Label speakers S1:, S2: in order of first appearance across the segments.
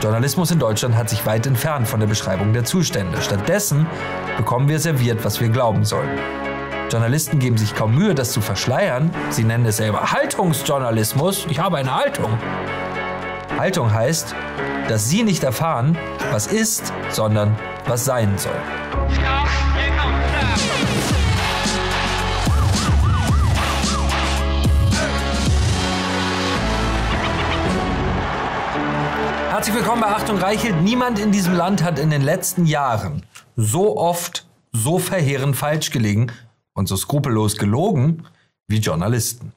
S1: Journalismus in Deutschland hat sich weit entfernt von der Beschreibung der Zustände. Stattdessen bekommen wir serviert, was wir glauben sollen. Journalisten geben sich kaum Mühe, das zu verschleiern. Sie nennen es selber Haltungsjournalismus. Ich habe eine Haltung. Haltung heißt, dass sie nicht erfahren, was ist, sondern was sein soll. Herzlich willkommen bei Achtung Reichelt. Niemand in diesem Land hat in den letzten Jahren so oft so verheerend falsch gelegen und so skrupellos gelogen wie Journalisten.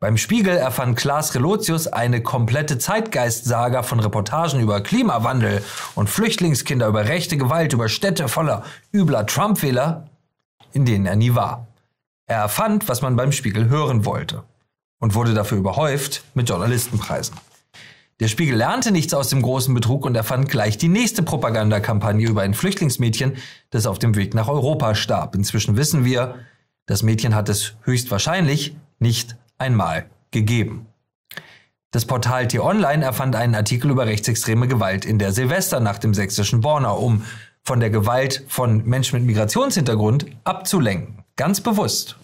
S1: Beim Spiegel erfand Klaas Relotius eine komplette Zeitgeistsaga von Reportagen über Klimawandel und Flüchtlingskinder, über rechte Gewalt, über Städte voller übler Trump-Wähler, in denen er nie war. Er erfand, was man beim Spiegel hören wollte und wurde dafür überhäuft mit Journalistenpreisen. Der Spiegel lernte nichts aus dem großen Betrug und erfand gleich die nächste Propagandakampagne über ein Flüchtlingsmädchen, das auf dem Weg nach Europa starb. Inzwischen wissen wir, das Mädchen hat es höchstwahrscheinlich nicht einmal gegeben. Das Portal T-Online erfand einen Artikel über rechtsextreme Gewalt in der Silvesternacht im sächsischen Borna, um von der Gewalt von Menschen mit Migrationshintergrund abzulenken. Ganz bewusst.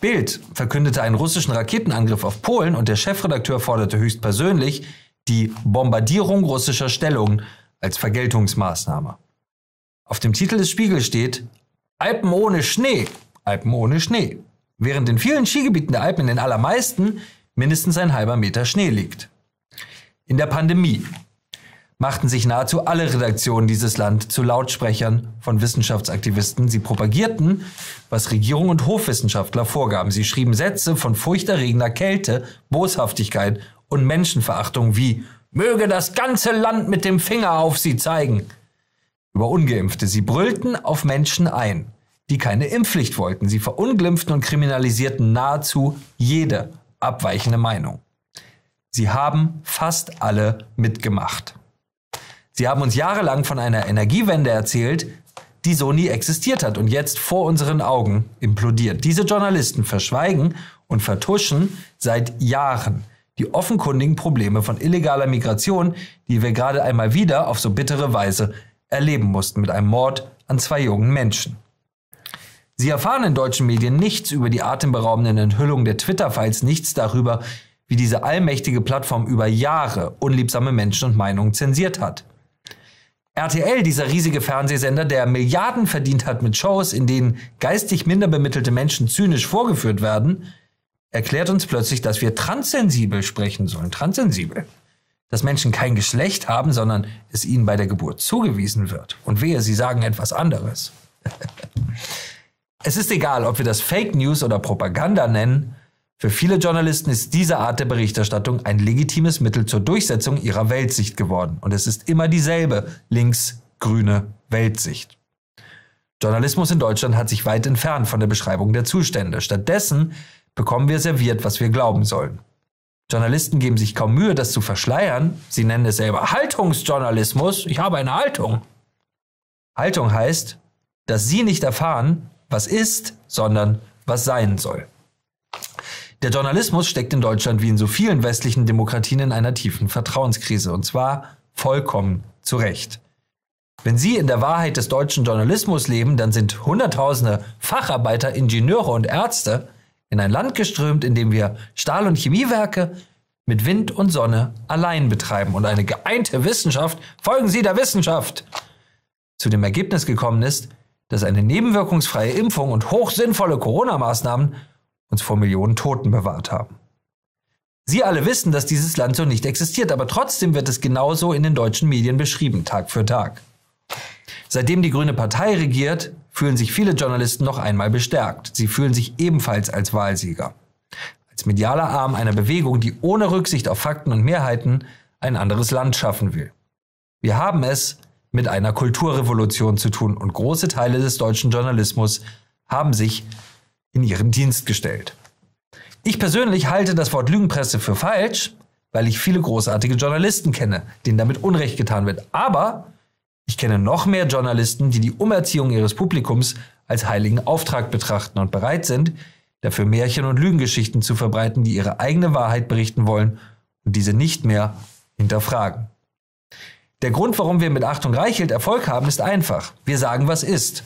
S1: Bild verkündete einen russischen Raketenangriff auf Polen und der Chefredakteur forderte höchstpersönlich die Bombardierung russischer Stellungen als Vergeltungsmaßnahme. Auf dem Titel des Spiegels steht Alpen ohne Schnee, Alpen ohne Schnee, während in vielen Skigebieten der Alpen in den allermeisten mindestens ein halber Meter Schnee liegt. In der Pandemie machten sich nahezu alle Redaktionen dieses Land zu Lautsprechern von Wissenschaftsaktivisten. Sie propagierten, was Regierung und Hofwissenschaftler vorgaben. Sie schrieben Sätze von furchterregender Kälte, Boshaftigkeit und Menschenverachtung wie Möge das ganze Land mit dem Finger auf sie zeigen. Über ungeimpfte. Sie brüllten auf Menschen ein, die keine Impfpflicht wollten. Sie verunglimpften und kriminalisierten nahezu jede abweichende Meinung. Sie haben fast alle mitgemacht. Sie haben uns jahrelang von einer Energiewende erzählt, die so nie existiert hat und jetzt vor unseren Augen implodiert. Diese Journalisten verschweigen und vertuschen seit Jahren die offenkundigen Probleme von illegaler Migration, die wir gerade einmal wieder auf so bittere Weise erleben mussten mit einem Mord an zwei jungen Menschen. Sie erfahren in deutschen Medien nichts über die atemberaubenden Enthüllungen der Twitter-Files, nichts darüber, wie diese allmächtige Plattform über Jahre unliebsame Menschen und Meinungen zensiert hat. RTL, dieser riesige Fernsehsender, der Milliarden verdient hat mit Shows, in denen geistig minder bemittelte Menschen zynisch vorgeführt werden, erklärt uns plötzlich, dass wir transsensibel sprechen sollen. Transsensibel. Dass Menschen kein Geschlecht haben, sondern es ihnen bei der Geburt zugewiesen wird. Und wehe, sie sagen etwas anderes. es ist egal, ob wir das Fake News oder Propaganda nennen. Für viele Journalisten ist diese Art der Berichterstattung ein legitimes Mittel zur Durchsetzung ihrer Weltsicht geworden. Und es ist immer dieselbe links-grüne Weltsicht. Journalismus in Deutschland hat sich weit entfernt von der Beschreibung der Zustände. Stattdessen bekommen wir serviert, was wir glauben sollen. Journalisten geben sich kaum Mühe, das zu verschleiern. Sie nennen es selber Haltungsjournalismus. Ich habe eine Haltung. Haltung heißt, dass sie nicht erfahren, was ist, sondern was sein soll. Der Journalismus steckt in Deutschland wie in so vielen westlichen Demokratien in einer tiefen Vertrauenskrise und zwar vollkommen zu Recht. Wenn Sie in der Wahrheit des deutschen Journalismus leben, dann sind Hunderttausende Facharbeiter, Ingenieure und Ärzte in ein Land geströmt, in dem wir Stahl- und Chemiewerke mit Wind und Sonne allein betreiben und eine geeinte Wissenschaft, folgen Sie der Wissenschaft, zu dem Ergebnis gekommen ist, dass eine nebenwirkungsfreie Impfung und hochsinnvolle Corona-Maßnahmen uns vor Millionen Toten bewahrt haben. Sie alle wissen, dass dieses Land so nicht existiert, aber trotzdem wird es genauso in den deutschen Medien beschrieben, Tag für Tag. Seitdem die Grüne Partei regiert, fühlen sich viele Journalisten noch einmal bestärkt. Sie fühlen sich ebenfalls als Wahlsieger. Als medialer Arm einer Bewegung, die ohne Rücksicht auf Fakten und Mehrheiten ein anderes Land schaffen will. Wir haben es mit einer Kulturrevolution zu tun und große Teile des deutschen Journalismus haben sich in ihren Dienst gestellt. Ich persönlich halte das Wort Lügenpresse für falsch, weil ich viele großartige Journalisten kenne, denen damit Unrecht getan wird. Aber ich kenne noch mehr Journalisten, die die Umerziehung ihres Publikums als heiligen Auftrag betrachten und bereit sind, dafür Märchen und Lügengeschichten zu verbreiten, die ihre eigene Wahrheit berichten wollen und diese nicht mehr hinterfragen. Der Grund, warum wir mit Achtung Reichelt Erfolg haben, ist einfach. Wir sagen, was ist.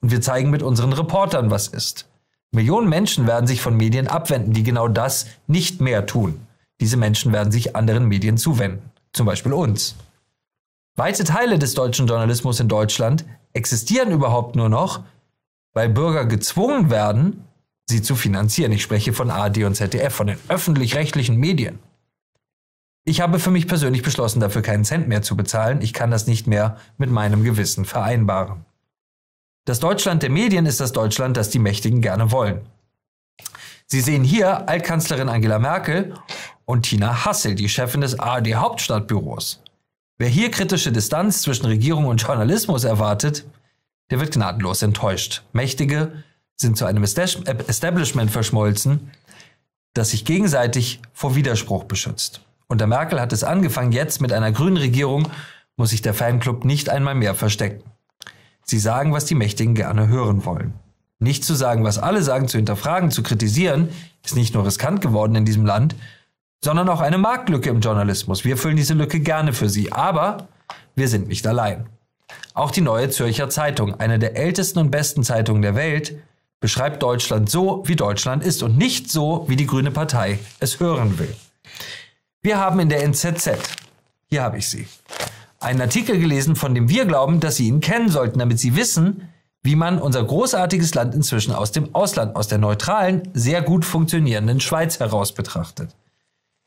S1: Und wir zeigen mit unseren Reportern, was ist. Millionen Menschen werden sich von Medien abwenden, die genau das nicht mehr tun. Diese Menschen werden sich anderen Medien zuwenden, zum Beispiel uns. Weite Teile des deutschen Journalismus in Deutschland existieren überhaupt nur noch, weil Bürger gezwungen werden, sie zu finanzieren. Ich spreche von ARD und ZDF, von den öffentlich-rechtlichen Medien. Ich habe für mich persönlich beschlossen, dafür keinen Cent mehr zu bezahlen. Ich kann das nicht mehr mit meinem Gewissen vereinbaren. Das Deutschland der Medien ist das Deutschland, das die Mächtigen gerne wollen. Sie sehen hier Altkanzlerin Angela Merkel und Tina Hassel, die Chefin des ARD Hauptstadtbüros. Wer hier kritische Distanz zwischen Regierung und Journalismus erwartet, der wird gnadenlos enttäuscht. Mächtige sind zu einem Establishment verschmolzen, das sich gegenseitig vor Widerspruch beschützt. Unter Merkel hat es angefangen, jetzt mit einer grünen Regierung muss sich der Fanclub nicht einmal mehr verstecken. Sie sagen, was die Mächtigen gerne hören wollen. Nicht zu sagen, was alle sagen, zu hinterfragen, zu kritisieren, ist nicht nur riskant geworden in diesem Land, sondern auch eine Marktlücke im Journalismus. Wir füllen diese Lücke gerne für Sie, aber wir sind nicht allein. Auch die Neue Zürcher Zeitung, eine der ältesten und besten Zeitungen der Welt, beschreibt Deutschland so, wie Deutschland ist und nicht so, wie die Grüne Partei es hören will. Wir haben in der NZZ, hier habe ich sie, einen Artikel gelesen, von dem wir glauben, dass Sie ihn kennen sollten, damit Sie wissen, wie man unser großartiges Land inzwischen aus dem Ausland, aus der neutralen, sehr gut funktionierenden Schweiz heraus betrachtet.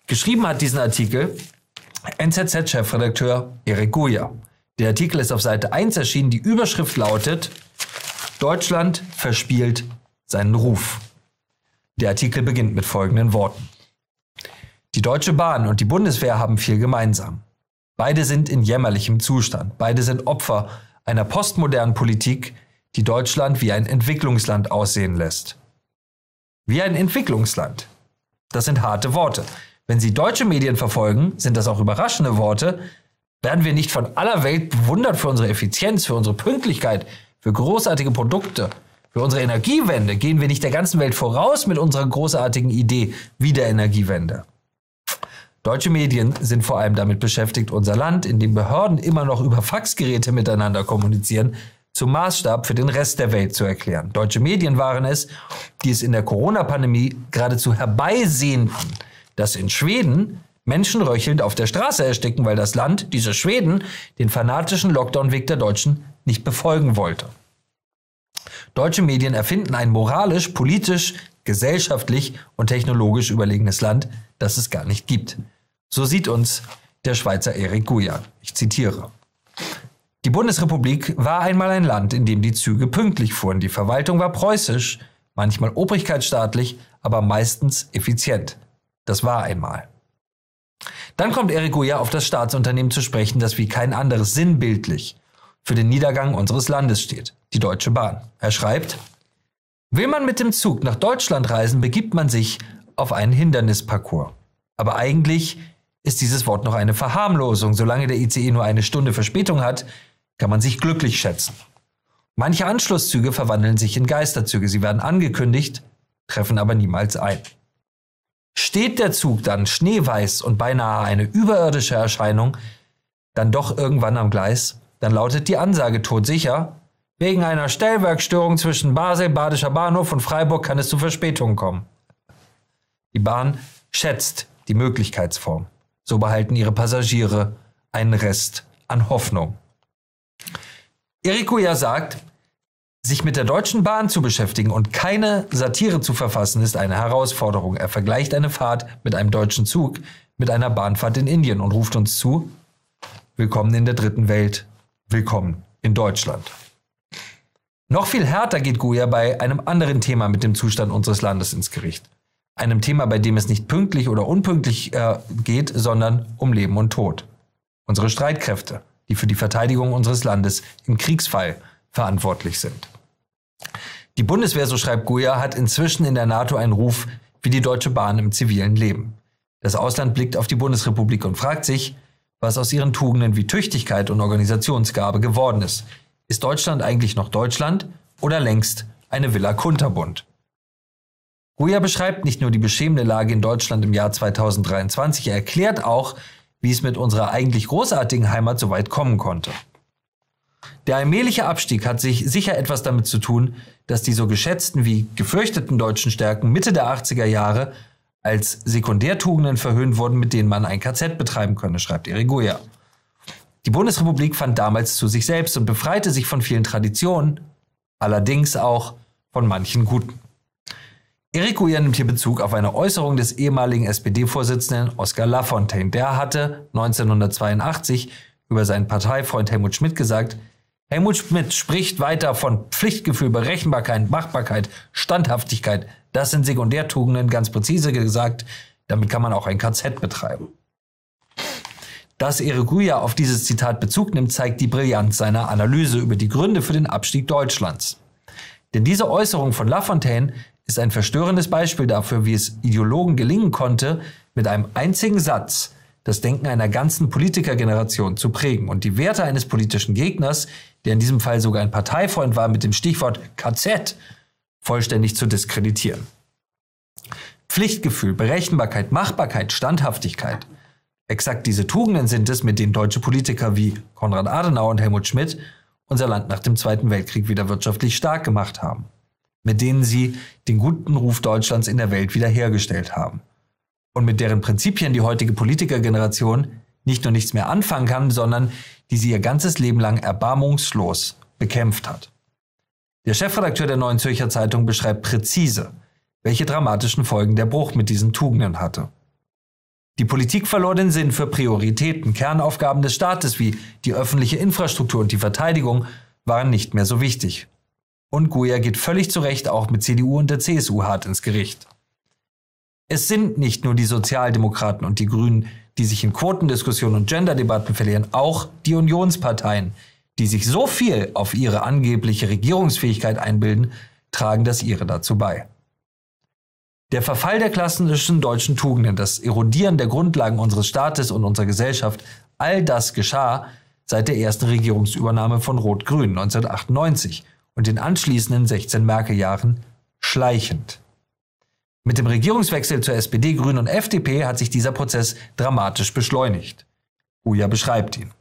S1: Geschrieben hat diesen Artikel NZZ-Chefredakteur Erik Goya. Der Artikel ist auf Seite 1 erschienen. Die Überschrift lautet Deutschland verspielt seinen Ruf. Der Artikel beginnt mit folgenden Worten. Die Deutsche Bahn und die Bundeswehr haben viel gemeinsam. Beide sind in jämmerlichem Zustand. Beide sind Opfer einer postmodernen Politik, die Deutschland wie ein Entwicklungsland aussehen lässt. Wie ein Entwicklungsland. Das sind harte Worte. Wenn Sie deutsche Medien verfolgen, sind das auch überraschende Worte. Werden wir nicht von aller Welt bewundert für unsere Effizienz, für unsere Pünktlichkeit, für großartige Produkte, für unsere Energiewende? Gehen wir nicht der ganzen Welt voraus mit unserer großartigen Idee wie der Energiewende? Deutsche Medien sind vor allem damit beschäftigt, unser Land, in dem Behörden immer noch über Faxgeräte miteinander kommunizieren, zum Maßstab für den Rest der Welt zu erklären. Deutsche Medien waren es, die es in der Corona-Pandemie geradezu herbeisehnten, dass in Schweden Menschen röchelnd auf der Straße ersticken, weil das Land, diese Schweden, den fanatischen Lockdown-Weg der Deutschen nicht befolgen wollte. Deutsche Medien erfinden ein moralisch, politisch, gesellschaftlich und technologisch überlegenes Land, das es gar nicht gibt. So sieht uns der Schweizer Erik Guyan. Ich zitiere. Die Bundesrepublik war einmal ein Land, in dem die Züge pünktlich fuhren. Die Verwaltung war preußisch, manchmal obrigkeitsstaatlich, aber meistens effizient. Das war einmal. Dann kommt Erik Guya auf das Staatsunternehmen zu sprechen, das wie kein anderes sinnbildlich für den Niedergang unseres Landes steht, die Deutsche Bahn. Er schreibt, Will man mit dem Zug nach Deutschland reisen, begibt man sich auf einen Hindernisparcours. Aber eigentlich ist dieses Wort noch eine Verharmlosung. Solange der ICE nur eine Stunde Verspätung hat, kann man sich glücklich schätzen. Manche Anschlusszüge verwandeln sich in Geisterzüge. Sie werden angekündigt, treffen aber niemals ein. Steht der Zug dann schneeweiß und beinahe eine überirdische Erscheinung, dann doch irgendwann am Gleis, dann lautet die Ansage todsicher, wegen einer Stellwerkstörung zwischen Basel, Badischer Bahnhof und Freiburg kann es zu Verspätungen kommen. Die Bahn schätzt die Möglichkeitsform. So behalten ihre Passagiere einen Rest an Hoffnung. Eriko ja sagt, sich mit der Deutschen Bahn zu beschäftigen und keine Satire zu verfassen, ist eine Herausforderung. Er vergleicht eine Fahrt mit einem deutschen Zug mit einer Bahnfahrt in Indien und ruft uns zu, willkommen in der dritten Welt, willkommen in Deutschland. Noch viel härter geht Goya bei einem anderen Thema mit dem Zustand unseres Landes ins Gericht einem Thema, bei dem es nicht pünktlich oder unpünktlich äh, geht, sondern um Leben und Tod. Unsere Streitkräfte, die für die Verteidigung unseres Landes im Kriegsfall verantwortlich sind. Die Bundeswehr, so schreibt Goya, hat inzwischen in der NATO einen Ruf wie die Deutsche Bahn im zivilen Leben. Das Ausland blickt auf die Bundesrepublik und fragt sich, was aus ihren Tugenden wie Tüchtigkeit und Organisationsgabe geworden ist. Ist Deutschland eigentlich noch Deutschland oder längst eine Villa Kunterbund? Goya beschreibt nicht nur die beschämende Lage in Deutschland im Jahr 2023, er erklärt auch, wie es mit unserer eigentlich großartigen Heimat so weit kommen konnte. Der allmähliche Abstieg hat sich sicher etwas damit zu tun, dass die so geschätzten wie gefürchteten deutschen Stärken Mitte der 80er Jahre als Sekundärtugenden verhöhnt wurden, mit denen man ein KZ betreiben könne, schreibt Eriguya. Die Bundesrepublik fand damals zu sich selbst und befreite sich von vielen Traditionen, allerdings auch von manchen guten. Erik Guyer nimmt hier Bezug auf eine Äußerung des ehemaligen SPD-Vorsitzenden Oskar Lafontaine. Der hatte 1982 über seinen Parteifreund Helmut Schmidt gesagt, Helmut Schmidt spricht weiter von Pflichtgefühl, Berechenbarkeit, Machbarkeit, Standhaftigkeit. Das sind Sekundärtugenden, ganz präzise gesagt. Damit kann man auch ein KZ betreiben. Dass Eriguya auf dieses Zitat Bezug nimmt, zeigt die Brillanz seiner Analyse über die Gründe für den Abstieg Deutschlands. Denn diese Äußerung von Lafontaine ist ein verstörendes Beispiel dafür, wie es Ideologen gelingen konnte, mit einem einzigen Satz das Denken einer ganzen Politikergeneration zu prägen und die Werte eines politischen Gegners, der in diesem Fall sogar ein Parteifreund war, mit dem Stichwort KZ vollständig zu diskreditieren. Pflichtgefühl, Berechenbarkeit, Machbarkeit, Standhaftigkeit. Exakt diese Tugenden sind es, mit denen deutsche Politiker wie Konrad Adenauer und Helmut Schmidt unser Land nach dem Zweiten Weltkrieg wieder wirtschaftlich stark gemacht haben, mit denen sie den guten Ruf Deutschlands in der Welt wiederhergestellt haben und mit deren Prinzipien die heutige Politikergeneration nicht nur nichts mehr anfangen kann, sondern die sie ihr ganzes Leben lang erbarmungslos bekämpft hat. Der Chefredakteur der Neuen Zürcher Zeitung beschreibt präzise, welche dramatischen Folgen der Bruch mit diesen Tugenden hatte. Die Politik verlor den Sinn für Prioritäten. Kernaufgaben des Staates wie die öffentliche Infrastruktur und die Verteidigung waren nicht mehr so wichtig. Und Goya geht völlig zu Recht auch mit CDU und der CSU hart ins Gericht. Es sind nicht nur die Sozialdemokraten und die Grünen, die sich in Quotendiskussionen und Genderdebatten verlieren, auch die Unionsparteien, die sich so viel auf ihre angebliche Regierungsfähigkeit einbilden, tragen das ihre dazu bei. Der Verfall der klassischen deutschen Tugenden, das Erodieren der Grundlagen unseres Staates und unserer Gesellschaft, all das geschah seit der ersten Regierungsübernahme von Rot-Grün 1998 und den anschließenden 16 Merkel-Jahren schleichend. Mit dem Regierungswechsel zur SPD, Grünen und FDP hat sich dieser Prozess dramatisch beschleunigt. Uja beschreibt ihn.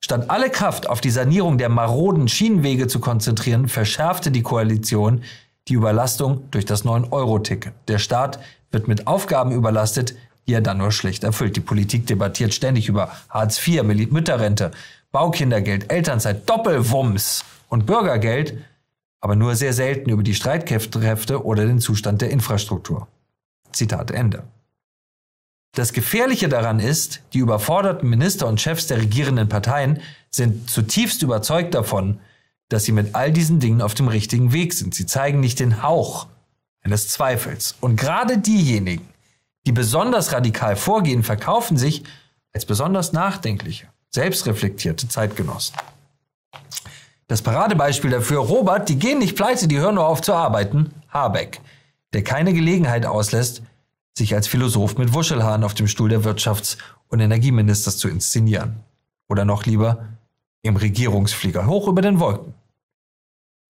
S1: Statt alle Kraft auf die Sanierung der maroden Schienenwege zu konzentrieren, verschärfte die Koalition die Überlastung durch das 9-Euro-Ticket. Der Staat wird mit Aufgaben überlastet, die er dann nur schlecht erfüllt. Die Politik debattiert ständig über Hartz IV, Mütterrente, Baukindergeld, Elternzeit, Doppelwumms und Bürgergeld, aber nur sehr selten über die Streitkräfte oder den Zustand der Infrastruktur. Zitat Ende. Das Gefährliche daran ist, die überforderten Minister und Chefs der regierenden Parteien sind zutiefst überzeugt davon, dass sie mit all diesen Dingen auf dem richtigen Weg sind. Sie zeigen nicht den Hauch eines Zweifels. Und gerade diejenigen, die besonders radikal vorgehen, verkaufen sich als besonders nachdenkliche, selbstreflektierte Zeitgenossen. Das Paradebeispiel dafür, Robert, die gehen nicht pleite, die hören nur auf zu arbeiten, Habeck, der keine Gelegenheit auslässt, sich als Philosoph mit Wuschelhaaren auf dem Stuhl der Wirtschafts- und Energieministers zu inszenieren. Oder noch lieber im Regierungsflieger hoch über den Wolken.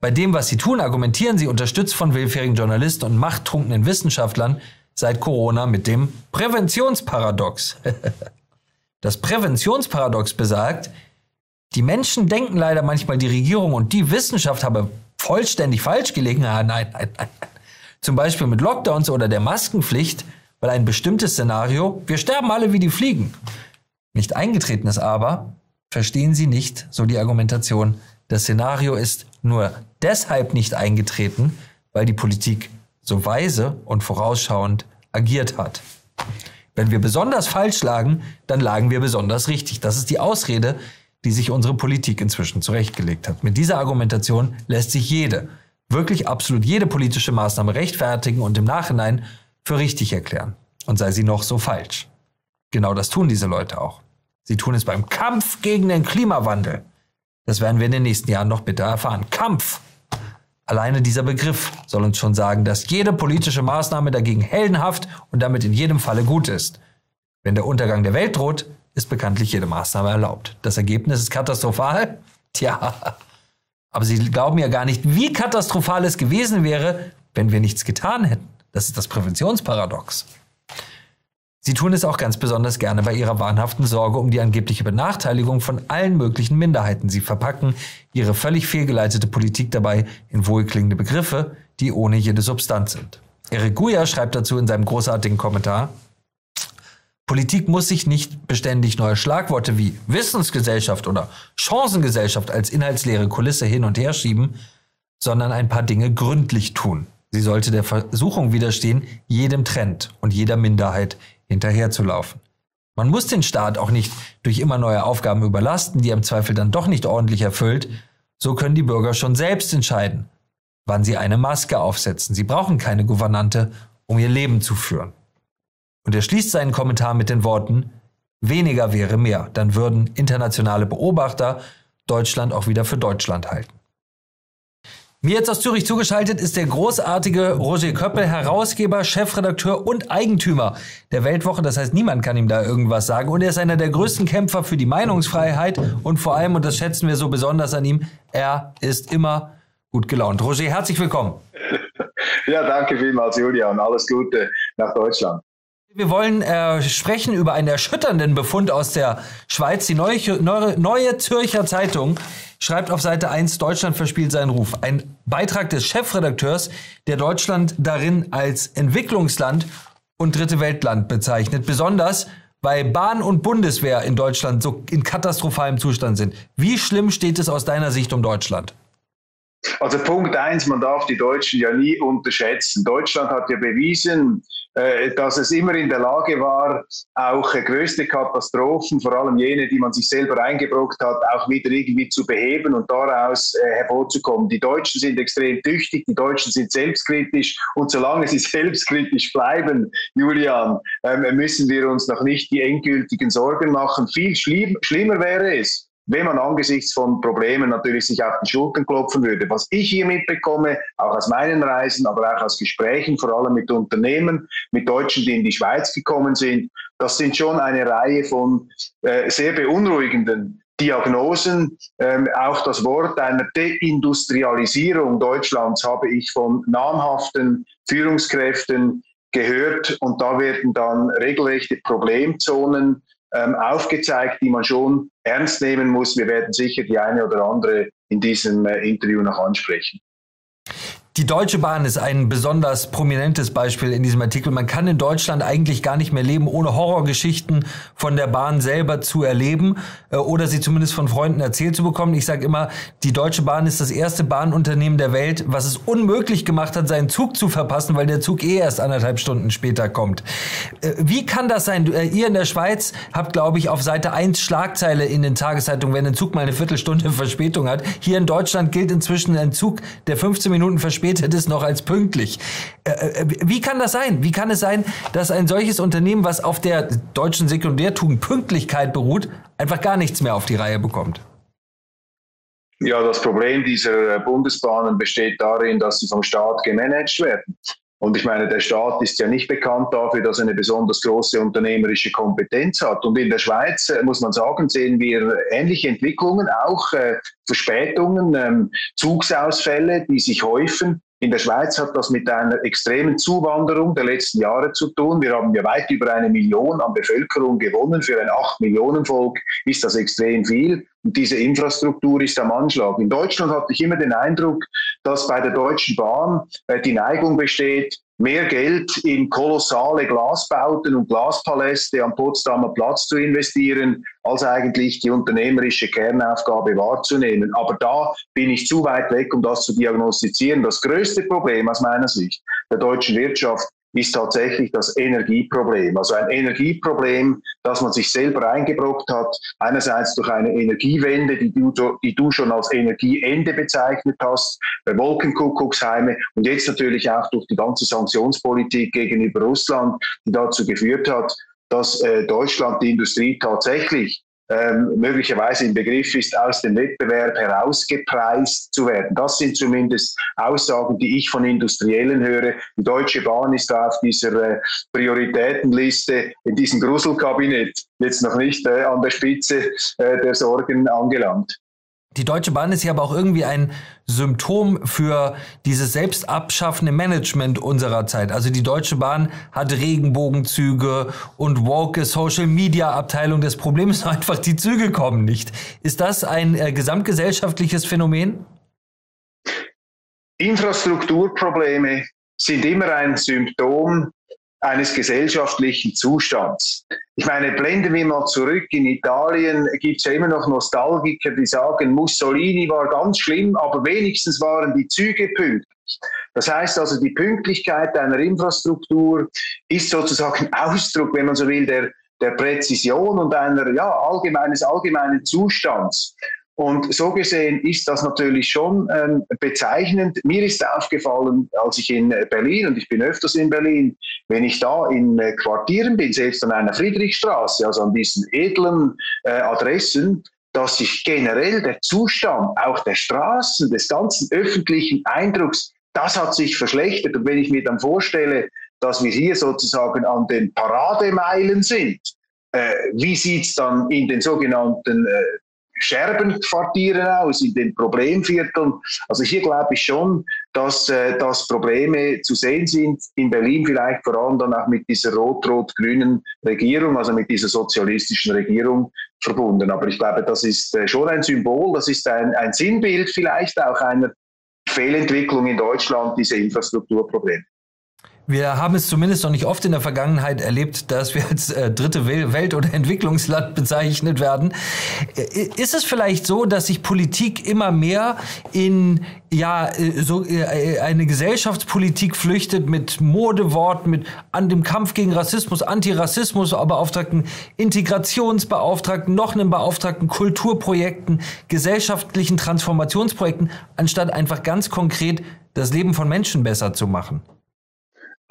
S1: Bei dem, was sie tun, argumentieren sie unterstützt von willfährigen Journalisten und machttrunkenen Wissenschaftlern seit Corona mit dem Präventionsparadox. das Präventionsparadox besagt, die Menschen denken leider manchmal, die Regierung und die Wissenschaft habe vollständig falsch gelegen. Ah, nein, nein, nein. Zum Beispiel mit Lockdowns oder der Maskenpflicht, weil ein bestimmtes Szenario, wir sterben alle wie die Fliegen, nicht eingetreten ist aber, verstehen sie nicht, so die Argumentation, das Szenario ist nur deshalb nicht eingetreten, weil die Politik so weise und vorausschauend agiert hat. Wenn wir besonders falsch lagen, dann lagen wir besonders richtig. Das ist die Ausrede, die sich unsere Politik inzwischen zurechtgelegt hat. Mit dieser Argumentation lässt sich jede, wirklich absolut jede politische Maßnahme rechtfertigen und im Nachhinein für richtig erklären. Und sei sie noch so falsch. Genau das tun diese Leute auch. Sie tun es beim Kampf gegen den Klimawandel. Das werden wir in den nächsten Jahren noch bitter erfahren. Kampf! Alleine dieser Begriff soll uns schon sagen, dass jede politische Maßnahme dagegen heldenhaft und damit in jedem Falle gut ist. Wenn der Untergang der Welt droht, ist bekanntlich jede Maßnahme erlaubt. Das Ergebnis ist katastrophal? Tja, aber Sie glauben ja gar nicht, wie katastrophal es gewesen wäre, wenn wir nichts getan hätten. Das ist das Präventionsparadox. Sie tun es auch ganz besonders gerne bei ihrer wahnhaften Sorge um die angebliche Benachteiligung von allen möglichen Minderheiten. Sie verpacken ihre völlig fehlgeleitete Politik dabei in wohlklingende Begriffe, die ohne jede Substanz sind. Eric Guya schreibt dazu in seinem großartigen Kommentar, Politik muss sich nicht beständig neue Schlagworte wie Wissensgesellschaft oder Chancengesellschaft als inhaltsleere Kulisse hin und her schieben, sondern ein paar Dinge gründlich tun. Sie sollte der Versuchung widerstehen, jedem Trend und jeder Minderheit hinterherzulaufen. Man muss den Staat auch nicht durch immer neue Aufgaben überlasten, die er im Zweifel dann doch nicht ordentlich erfüllt. So können die Bürger schon selbst entscheiden, wann sie eine Maske aufsetzen. Sie brauchen keine Gouvernante, um ihr Leben zu führen. Und er schließt seinen Kommentar mit den Worten, weniger wäre mehr, dann würden internationale Beobachter Deutschland auch wieder für Deutschland halten. Mir jetzt aus Zürich zugeschaltet ist der großartige Roger Köppel, Herausgeber, Chefredakteur und Eigentümer der Weltwoche. Das heißt, niemand kann ihm da irgendwas sagen. Und er ist einer der größten Kämpfer für die Meinungsfreiheit. Und vor allem, und das schätzen wir so besonders an ihm, er ist immer gut gelaunt. Roger, herzlich willkommen.
S2: Ja, danke vielmals, Julian. Alles Gute nach Deutschland.
S1: Wir wollen äh, sprechen über einen erschütternden Befund aus der Schweiz. Die neue, neue, neue Zürcher Zeitung schreibt auf Seite 1, Deutschland verspielt seinen Ruf. Ein Beitrag des Chefredakteurs, der Deutschland darin als Entwicklungsland und Dritte Weltland bezeichnet. Besonders, weil Bahn und Bundeswehr in Deutschland so in katastrophalem Zustand sind. Wie schlimm steht es aus deiner Sicht um Deutschland?
S2: Also Punkt eins, man darf die Deutschen ja nie unterschätzen. Deutschland hat ja bewiesen, äh, dass es immer in der Lage war, auch größte Katastrophen, vor allem jene, die man sich selber eingebrockt hat, auch wieder irgendwie zu beheben und daraus äh, hervorzukommen. Die Deutschen sind extrem tüchtig, die Deutschen sind selbstkritisch und solange sie selbstkritisch bleiben, Julian, ähm, müssen wir uns noch nicht die endgültigen Sorgen machen. Viel schlimmer wäre es, wenn man angesichts von Problemen natürlich sich auf die Schultern klopfen würde. Was ich hier mitbekomme, auch aus meinen Reisen, aber auch aus Gesprächen, vor allem mit Unternehmen, mit Deutschen, die in die Schweiz gekommen sind, das sind schon eine Reihe von äh, sehr beunruhigenden Diagnosen. Ähm, auch das Wort einer Deindustrialisierung Deutschlands habe ich von namhaften Führungskräften gehört und da werden dann regelrechte Problemzonen ähm, aufgezeigt, die man schon ernst nehmen muss. Wir werden sicher die eine oder andere in diesem äh, Interview noch ansprechen.
S1: Die Deutsche Bahn ist ein besonders prominentes Beispiel in diesem Artikel. Man kann in Deutschland eigentlich gar nicht mehr leben, ohne Horrorgeschichten von der Bahn selber zu erleben äh, oder sie zumindest von Freunden erzählt zu bekommen. Ich sage immer, die Deutsche Bahn ist das erste Bahnunternehmen der Welt, was es unmöglich gemacht hat, seinen Zug zu verpassen, weil der Zug eh erst anderthalb Stunden später kommt. Äh, wie kann das sein? Äh, ihr in der Schweiz habt, glaube ich, auf Seite 1 Schlagzeile in den Tageszeitungen, wenn ein Zug mal eine Viertelstunde Verspätung hat. Hier in Deutschland gilt inzwischen ein Zug, der 15 Minuten verspätet verspätet ist noch als pünktlich. Äh, äh, wie kann das sein? Wie kann es sein, dass ein solches Unternehmen, was auf der deutschen Sekundärtugend Pünktlichkeit beruht, einfach gar nichts mehr auf die Reihe bekommt?
S2: Ja, das Problem dieser Bundesbahnen besteht darin, dass sie vom Staat gemanagt werden. Und ich meine, der Staat ist ja nicht bekannt dafür, dass er eine besonders große unternehmerische Kompetenz hat. Und in der Schweiz, äh, muss man sagen, sehen wir ähnliche Entwicklungen, auch äh, Verspätungen, ähm, Zugsausfälle, die sich häufen. In der Schweiz hat das mit einer extremen Zuwanderung der letzten Jahre zu tun. Wir haben ja weit über eine Million an Bevölkerung gewonnen. Für ein 8-Millionen-Volk ist das extrem viel. Und diese Infrastruktur ist am Anschlag. In Deutschland hatte ich immer den Eindruck, dass bei der Deutschen Bahn äh, die Neigung besteht, mehr Geld in kolossale Glasbauten und Glaspaläste am Potsdamer Platz zu investieren, als eigentlich die unternehmerische Kernaufgabe wahrzunehmen. Aber da bin ich zu weit weg, um das zu diagnostizieren. Das größte Problem aus meiner Sicht der deutschen Wirtschaft ist tatsächlich das Energieproblem. Also ein Energieproblem, das man sich selber eingebrockt hat. Einerseits durch eine Energiewende, die du, die du schon als Energieende bezeichnet hast, bei Wolkenkuckucksheime und jetzt natürlich auch durch die ganze Sanktionspolitik gegenüber Russland, die dazu geführt hat, dass äh, Deutschland die Industrie tatsächlich ähm, möglicherweise im Begriff ist, aus dem Wettbewerb herausgepreist zu werden. Das sind zumindest Aussagen, die ich von Industriellen höre. Die Deutsche Bahn ist da auf dieser äh, Prioritätenliste in diesem Gruselkabinett jetzt noch nicht äh, an der Spitze äh, der Sorgen angelangt.
S1: Die Deutsche Bahn ist ja aber auch irgendwie ein Symptom für dieses selbstabschaffende Management unserer Zeit. Also die Deutsche Bahn hat Regenbogenzüge und woke Social Media Abteilung. Das Problem ist einfach, die Züge kommen nicht. Ist das ein äh, gesamtgesellschaftliches Phänomen?
S2: Infrastrukturprobleme sind immer ein Symptom eines gesellschaftlichen Zustands. Ich meine, blenden wir mal zurück, in Italien gibt es ja immer noch Nostalgiker, die sagen, Mussolini war ganz schlimm, aber wenigstens waren die Züge pünktlich. Das heißt also, die Pünktlichkeit einer Infrastruktur ist sozusagen Ausdruck, wenn man so will, der, der Präzision und einer ja, allgemeines, allgemeinen Zustands. Und so gesehen ist das natürlich schon ähm, bezeichnend. Mir ist aufgefallen, als ich in Berlin, und ich bin öfters in Berlin, wenn ich da in äh, Quartieren bin, selbst an einer Friedrichstraße, also an diesen edlen äh, Adressen, dass sich generell der Zustand auch der Straßen, des ganzen öffentlichen Eindrucks, das hat sich verschlechtert. Und wenn ich mir dann vorstelle, dass wir hier sozusagen an den Parademeilen sind, äh, wie sieht es dann in den sogenannten äh, Scherbenquartieren aus, in den Problemvierteln. Also hier glaube ich schon, dass, äh, dass Probleme zu sehen sind. In Berlin vielleicht vor allem dann auch mit dieser rot-rot-grünen Regierung, also mit dieser sozialistischen Regierung verbunden. Aber ich glaube, das ist äh, schon ein Symbol, das ist ein, ein Sinnbild vielleicht auch einer Fehlentwicklung in Deutschland, diese Infrastrukturprobleme.
S1: Wir haben es zumindest noch nicht oft in der Vergangenheit erlebt, dass wir als äh, dritte Welt- oder Entwicklungsland bezeichnet werden. Äh, ist es vielleicht so, dass sich Politik immer mehr in ja äh, so eine Gesellschaftspolitik flüchtet mit Modeworten, mit an dem Kampf gegen Rassismus, Antirassismusbeauftragten, Integrationsbeauftragten, noch einem Beauftragten, Kulturprojekten, gesellschaftlichen Transformationsprojekten, anstatt einfach ganz konkret das Leben von Menschen besser zu machen?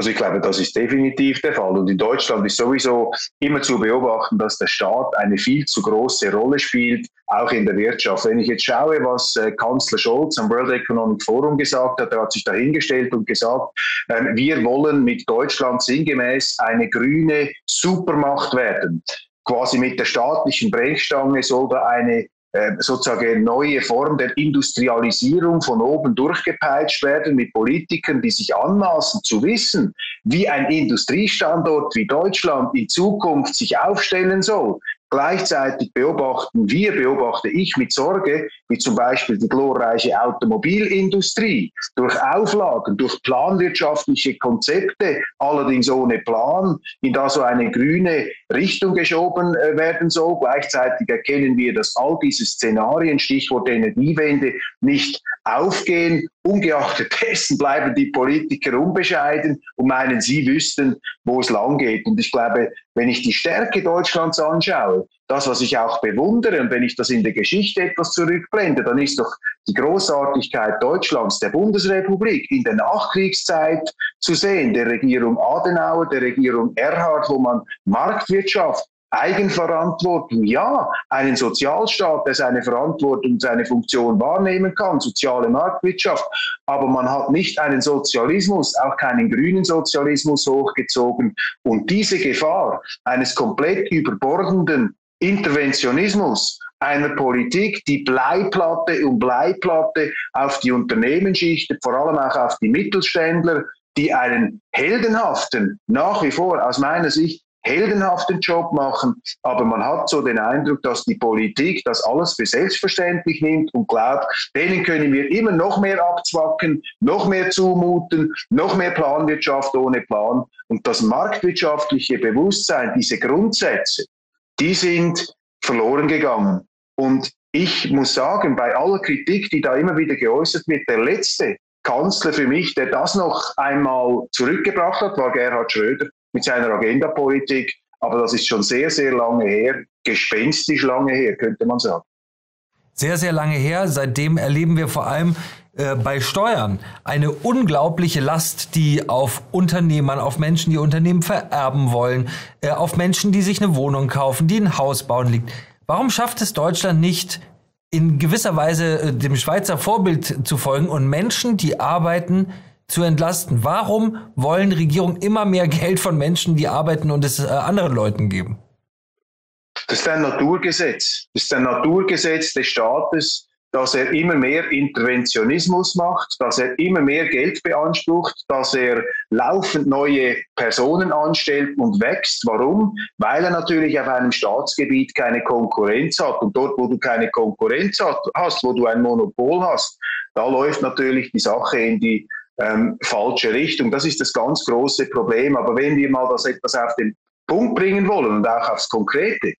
S2: Also ich glaube, das ist definitiv der Fall. Und in Deutschland ist sowieso immer zu beobachten, dass der Staat eine viel zu große Rolle spielt, auch in der Wirtschaft. Wenn ich jetzt schaue, was äh, Kanzler Scholz am World Economic Forum gesagt hat, er hat sich dahingestellt und gesagt, äh, wir wollen mit Deutschland sinngemäß eine grüne Supermacht werden quasi mit der staatlichen Brechstange soll da eine sozusagen neue Form der Industrialisierung von oben durchgepeitscht werden mit Politikern, die sich anmaßen zu wissen, wie ein Industriestandort wie Deutschland in Zukunft sich aufstellen soll, Gleichzeitig beobachten wir, beobachte ich mit Sorge, wie zum Beispiel die glorreiche Automobilindustrie durch Auflagen, durch planwirtschaftliche Konzepte, allerdings ohne Plan, in da so eine grüne Richtung geschoben äh, werden soll. Gleichzeitig erkennen wir, dass all diese Szenarien, Stichwort Energiewende, nicht aufgehen. Ungeachtet dessen bleiben die Politiker unbescheiden und meinen, sie wüssten, wo es lang geht. Und ich glaube, wenn ich die Stärke Deutschlands anschaue, das, was ich auch bewundere, und wenn ich das in der Geschichte etwas zurückblende, dann ist doch die Großartigkeit Deutschlands, der Bundesrepublik in der Nachkriegszeit zu sehen, der Regierung Adenauer, der Regierung Erhard, wo man Marktwirtschaft Eigenverantwortung, ja, einen Sozialstaat, der seine Verantwortung, seine Funktion wahrnehmen kann, soziale Marktwirtschaft, aber man hat nicht einen Sozialismus, auch keinen grünen Sozialismus hochgezogen. Und diese Gefahr eines komplett überbordenden Interventionismus einer Politik, die Bleiplatte um Bleiplatte auf die Unternehmensschicht, vor allem auch auf die Mittelständler, die einen heldenhaften, nach wie vor aus meiner Sicht heldenhaften Job machen, aber man hat so den Eindruck, dass die Politik das alles für selbstverständlich nimmt und glaubt, denen können wir immer noch mehr abzwacken, noch mehr zumuten, noch mehr Planwirtschaft ohne Plan. Und das marktwirtschaftliche Bewusstsein, diese Grundsätze, die sind verloren gegangen. Und ich muss sagen, bei aller Kritik, die da immer wieder geäußert wird, der letzte Kanzler für mich, der das noch einmal zurückgebracht hat, war Gerhard Schröder mit seiner Agendapolitik. Aber das ist schon sehr, sehr lange her, gespenstisch lange her, könnte man sagen.
S1: Sehr, sehr lange her. Seitdem erleben wir vor allem äh, bei Steuern eine unglaubliche Last, die auf Unternehmern, auf Menschen, die Unternehmen vererben wollen, äh, auf Menschen, die sich eine Wohnung kaufen, die ein Haus bauen, liegt. Warum schafft es Deutschland nicht, in gewisser Weise äh, dem Schweizer Vorbild zu folgen und Menschen, die arbeiten, zu entlasten. Warum wollen Regierungen immer mehr Geld von Menschen, die arbeiten und es äh, anderen Leuten geben?
S2: Das ist ein Naturgesetz. Das ist ein Naturgesetz des Staates. dass er immer mehr Interventionismus macht, dass er immer mehr Geld beansprucht, dass er laufend neue Personen anstellt und wächst. Warum? Weil er natürlich auf einem Staatsgebiet keine Konkurrenz hat. Und dort, wo du keine Konkurrenz hast, wo du ein Monopol hast, da läuft natürlich die Sache in die ähm, falsche Richtung. Das ist das ganz große Problem. Aber wenn wir mal das etwas auf den Punkt bringen wollen und auch aufs Konkrete,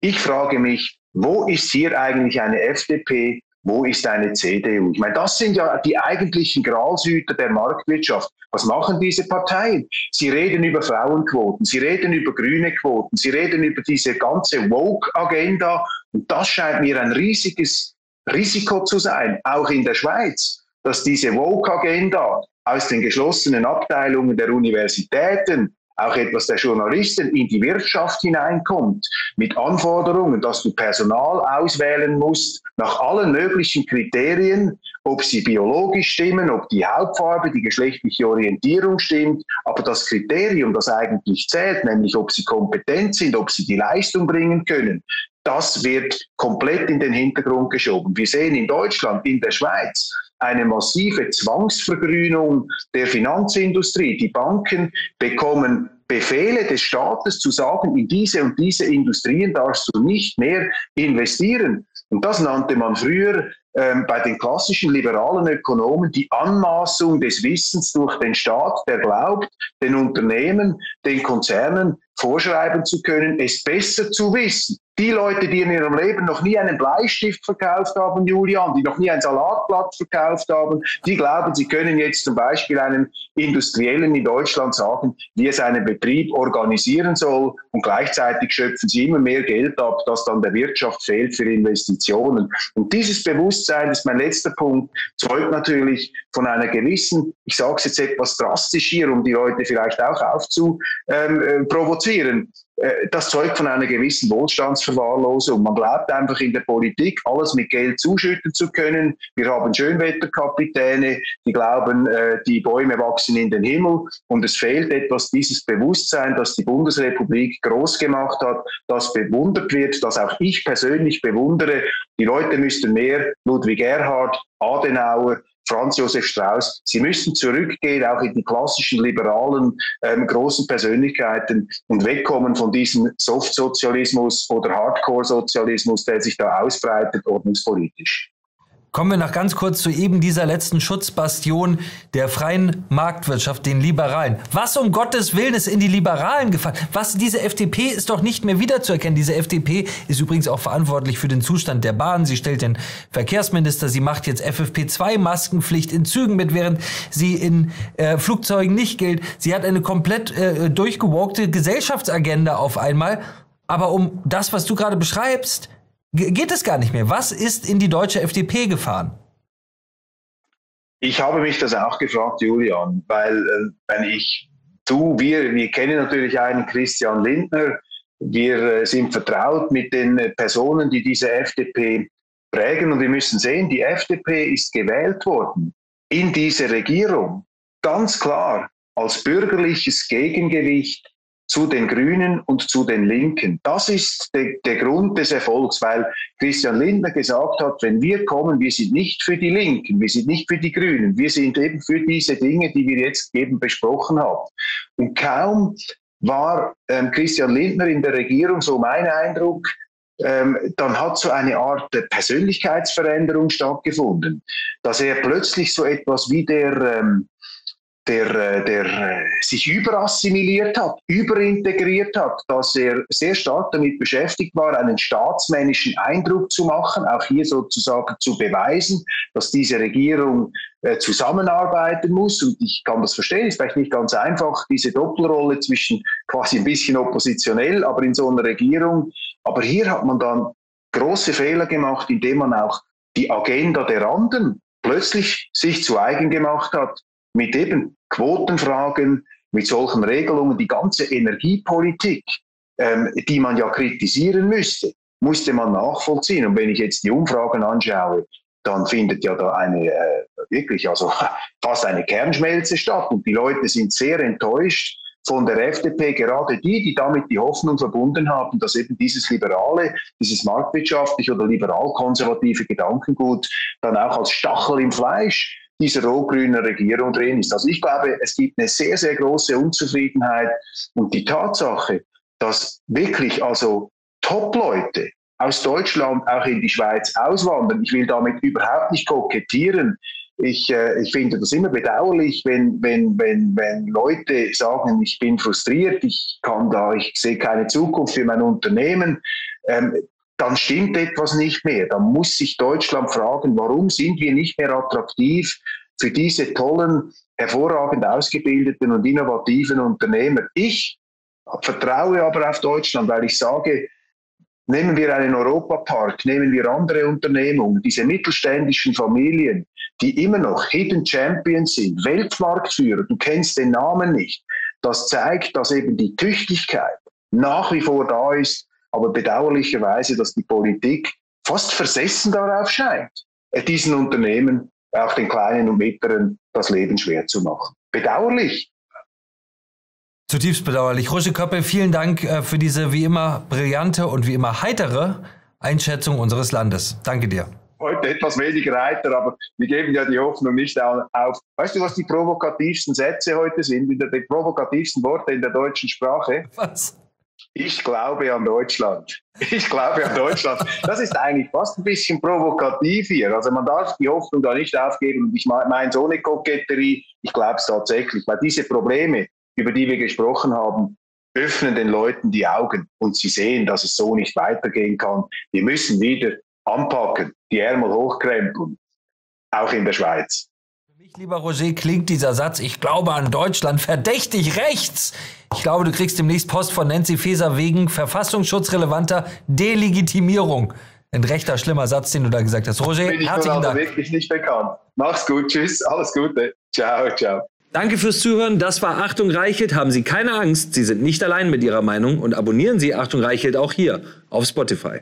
S2: ich frage mich, wo ist hier eigentlich eine FDP, wo ist eine CDU? Ich meine, das sind ja die eigentlichen Gralshüter der Marktwirtschaft. Was machen diese Parteien? Sie reden über Frauenquoten, sie reden über grüne Quoten, sie reden über diese ganze Woke-Agenda. Und das scheint mir ein riesiges Risiko zu sein, auch in der Schweiz, dass diese Woke-Agenda aus den geschlossenen Abteilungen der Universitäten auch etwas der Journalisten in die Wirtschaft hineinkommt, mit Anforderungen, dass du Personal auswählen musst, nach allen möglichen Kriterien, ob sie biologisch stimmen, ob die Hautfarbe, die geschlechtliche Orientierung stimmt, aber das Kriterium, das eigentlich zählt, nämlich ob sie kompetent sind, ob sie die Leistung bringen können, das wird komplett in den Hintergrund geschoben. Wir sehen in Deutschland, in der Schweiz, eine massive Zwangsvergrünung der Finanzindustrie. Die Banken bekommen Befehle des Staates zu sagen, in diese und diese Industrien darfst du nicht mehr investieren. Und das nannte man früher ähm, bei den klassischen liberalen Ökonomen die Anmaßung des Wissens durch den Staat, der glaubt, den Unternehmen, den Konzernen vorschreiben zu können, es besser zu wissen. Die Leute, die in ihrem Leben noch nie einen Bleistift verkauft haben, Julian, die noch nie ein Salatblatt verkauft haben, die glauben, sie können jetzt zum Beispiel einem Industriellen in Deutschland sagen, wie er seinen Betrieb organisieren soll und gleichzeitig schöpfen sie immer mehr Geld ab, das dann der Wirtschaft fehlt für Investitionen. Und dieses Bewusstsein, das ist mein letzter Punkt, zeugt natürlich von einer gewissen, ich sage es jetzt etwas drastisch hier, um die Leute vielleicht auch aufzuprovozieren, ähm, äh, das zeugt von einer gewissen Wohlstandsverwahrlosung. Man glaubt einfach in der Politik, alles mit Geld zuschütten zu können. Wir haben Schönwetterkapitäne, die glauben, äh, die Bäume wachsen in den Himmel und es fehlt etwas dieses Bewusstsein, das die Bundesrepublik groß gemacht hat, das bewundert wird, das auch ich persönlich bewundere. Die Leute müssten mehr Ludwig Erhard, Adenauer, Franz Josef Strauß. Sie müssen zurückgehen, auch in die klassischen liberalen ähm, großen Persönlichkeiten und wegkommen von diesem Softsozialismus oder Hardcore-Sozialismus, der sich da ausbreitet, ordnungspolitisch.
S1: Kommen wir noch ganz kurz zu eben dieser letzten Schutzbastion der freien Marktwirtschaft, den Liberalen. Was um Gottes Willen ist in die Liberalen gefallen? Was, diese FDP ist doch nicht mehr wiederzuerkennen. Diese FDP ist übrigens auch verantwortlich für den Zustand der Bahn. Sie stellt den Verkehrsminister, sie macht jetzt FFP2-Maskenpflicht in Zügen mit, während sie in äh, Flugzeugen nicht gilt. Sie hat eine komplett äh, durchgewalkte Gesellschaftsagenda auf einmal. Aber um das, was du gerade beschreibst, geht es gar nicht mehr. Was ist in die deutsche FDP gefahren?
S2: Ich habe mich das auch gefragt, Julian, weil äh, wenn ich, du, wir, wir kennen natürlich einen Christian Lindner, wir äh, sind vertraut mit den äh, Personen, die diese FDP prägen und wir müssen sehen, die FDP ist gewählt worden in diese Regierung ganz klar als bürgerliches Gegengewicht zu den Grünen und zu den Linken. Das ist de, der Grund des Erfolgs, weil Christian Lindner gesagt hat, wenn wir kommen, wir sind nicht für die Linken, wir sind nicht für die Grünen, wir sind eben für diese Dinge, die wir jetzt eben besprochen haben. Und kaum war ähm, Christian Lindner in der Regierung, so mein Eindruck, ähm, dann hat so eine Art Persönlichkeitsveränderung stattgefunden, dass er plötzlich so etwas wie der ähm, der, äh, der äh, sich überassimiliert hat, überintegriert hat, dass er sehr stark damit beschäftigt war, einen staatsmännischen Eindruck zu machen, auch hier sozusagen zu beweisen, dass diese Regierung äh, zusammenarbeiten muss. Und ich kann das verstehen, ist vielleicht nicht ganz einfach, diese Doppelrolle zwischen quasi ein bisschen oppositionell, aber in so einer Regierung. Aber hier hat man dann große Fehler gemacht, indem man auch die Agenda der anderen plötzlich sich zu eigen gemacht hat mit eben Quotenfragen, mit solchen Regelungen, die ganze Energiepolitik, ähm, die man ja kritisieren müsste, musste man nachvollziehen. Und wenn ich jetzt die Umfragen anschaue, dann findet ja da eine äh, wirklich, also fast eine Kernschmelze statt. Und die Leute sind sehr enttäuscht von der FDP, gerade die, die damit die Hoffnung verbunden haben, dass eben dieses liberale, dieses marktwirtschaftliche oder liberal-konservative Gedankengut dann auch als Stachel im Fleisch dieser rot-grünen Regierung drin ist. Also ich glaube, es gibt eine sehr, sehr große Unzufriedenheit und die Tatsache, dass wirklich also Top-Leute aus Deutschland auch in die Schweiz auswandern, ich will damit überhaupt nicht kokettieren, ich, äh, ich finde das immer bedauerlich, wenn, wenn, wenn, wenn Leute sagen, ich bin frustriert, ich kann da, ich sehe keine Zukunft für mein Unternehmen. Ähm, dann stimmt etwas nicht mehr. Dann muss sich Deutschland fragen, warum sind wir nicht mehr attraktiv für diese tollen, hervorragend ausgebildeten und innovativen Unternehmer. Ich vertraue aber auf Deutschland, weil ich sage, nehmen wir einen Europapark, nehmen wir andere Unternehmungen, diese mittelständischen Familien, die immer noch Hidden Champions sind, Weltmarktführer, du kennst den Namen nicht. Das zeigt, dass eben die Tüchtigkeit nach wie vor da ist, aber bedauerlicherweise, dass die Politik fast versessen darauf scheint, diesen Unternehmen, auch den kleinen und mittleren, das Leben schwer zu machen. Bedauerlich.
S1: Zutiefst bedauerlich. Roger Köppel, vielen Dank äh, für diese wie immer brillante und wie immer heitere Einschätzung unseres Landes. Danke dir
S2: heute etwas weniger heiter, aber wir geben ja die Hoffnung nicht auf. Weißt du, was die provokativsten Sätze heute sind, die provokativsten Worte in der deutschen Sprache?
S1: Was?
S2: Ich glaube an Deutschland. Ich glaube an Deutschland. Das ist eigentlich fast ein bisschen provokativ hier. Also man darf die Hoffnung da nicht aufgeben. Ich meine so eine Koketterie. Ich glaube es tatsächlich, weil diese Probleme, über die wir gesprochen haben, öffnen den Leuten die Augen und sie sehen, dass es so nicht weitergehen kann. Wir müssen wieder anpacken, die Ärmel hochkrempeln, auch in der Schweiz.
S1: Lieber Roger, klingt dieser Satz, ich glaube an Deutschland, verdächtig rechts. Ich glaube, du kriegst demnächst Post von Nancy Faeser wegen verfassungsschutzrelevanter Delegitimierung. Ein rechter, schlimmer Satz, den du da gesagt hast.
S2: Roger, Bin ich herzlichen Dank. wirklich nicht bekannt. Mach's gut, tschüss, alles Gute. Ciao, ciao.
S1: Danke fürs Zuhören. Das war Achtung Reichelt. Haben Sie keine Angst, Sie sind nicht allein mit Ihrer Meinung und abonnieren Sie Achtung Reichelt auch hier auf Spotify.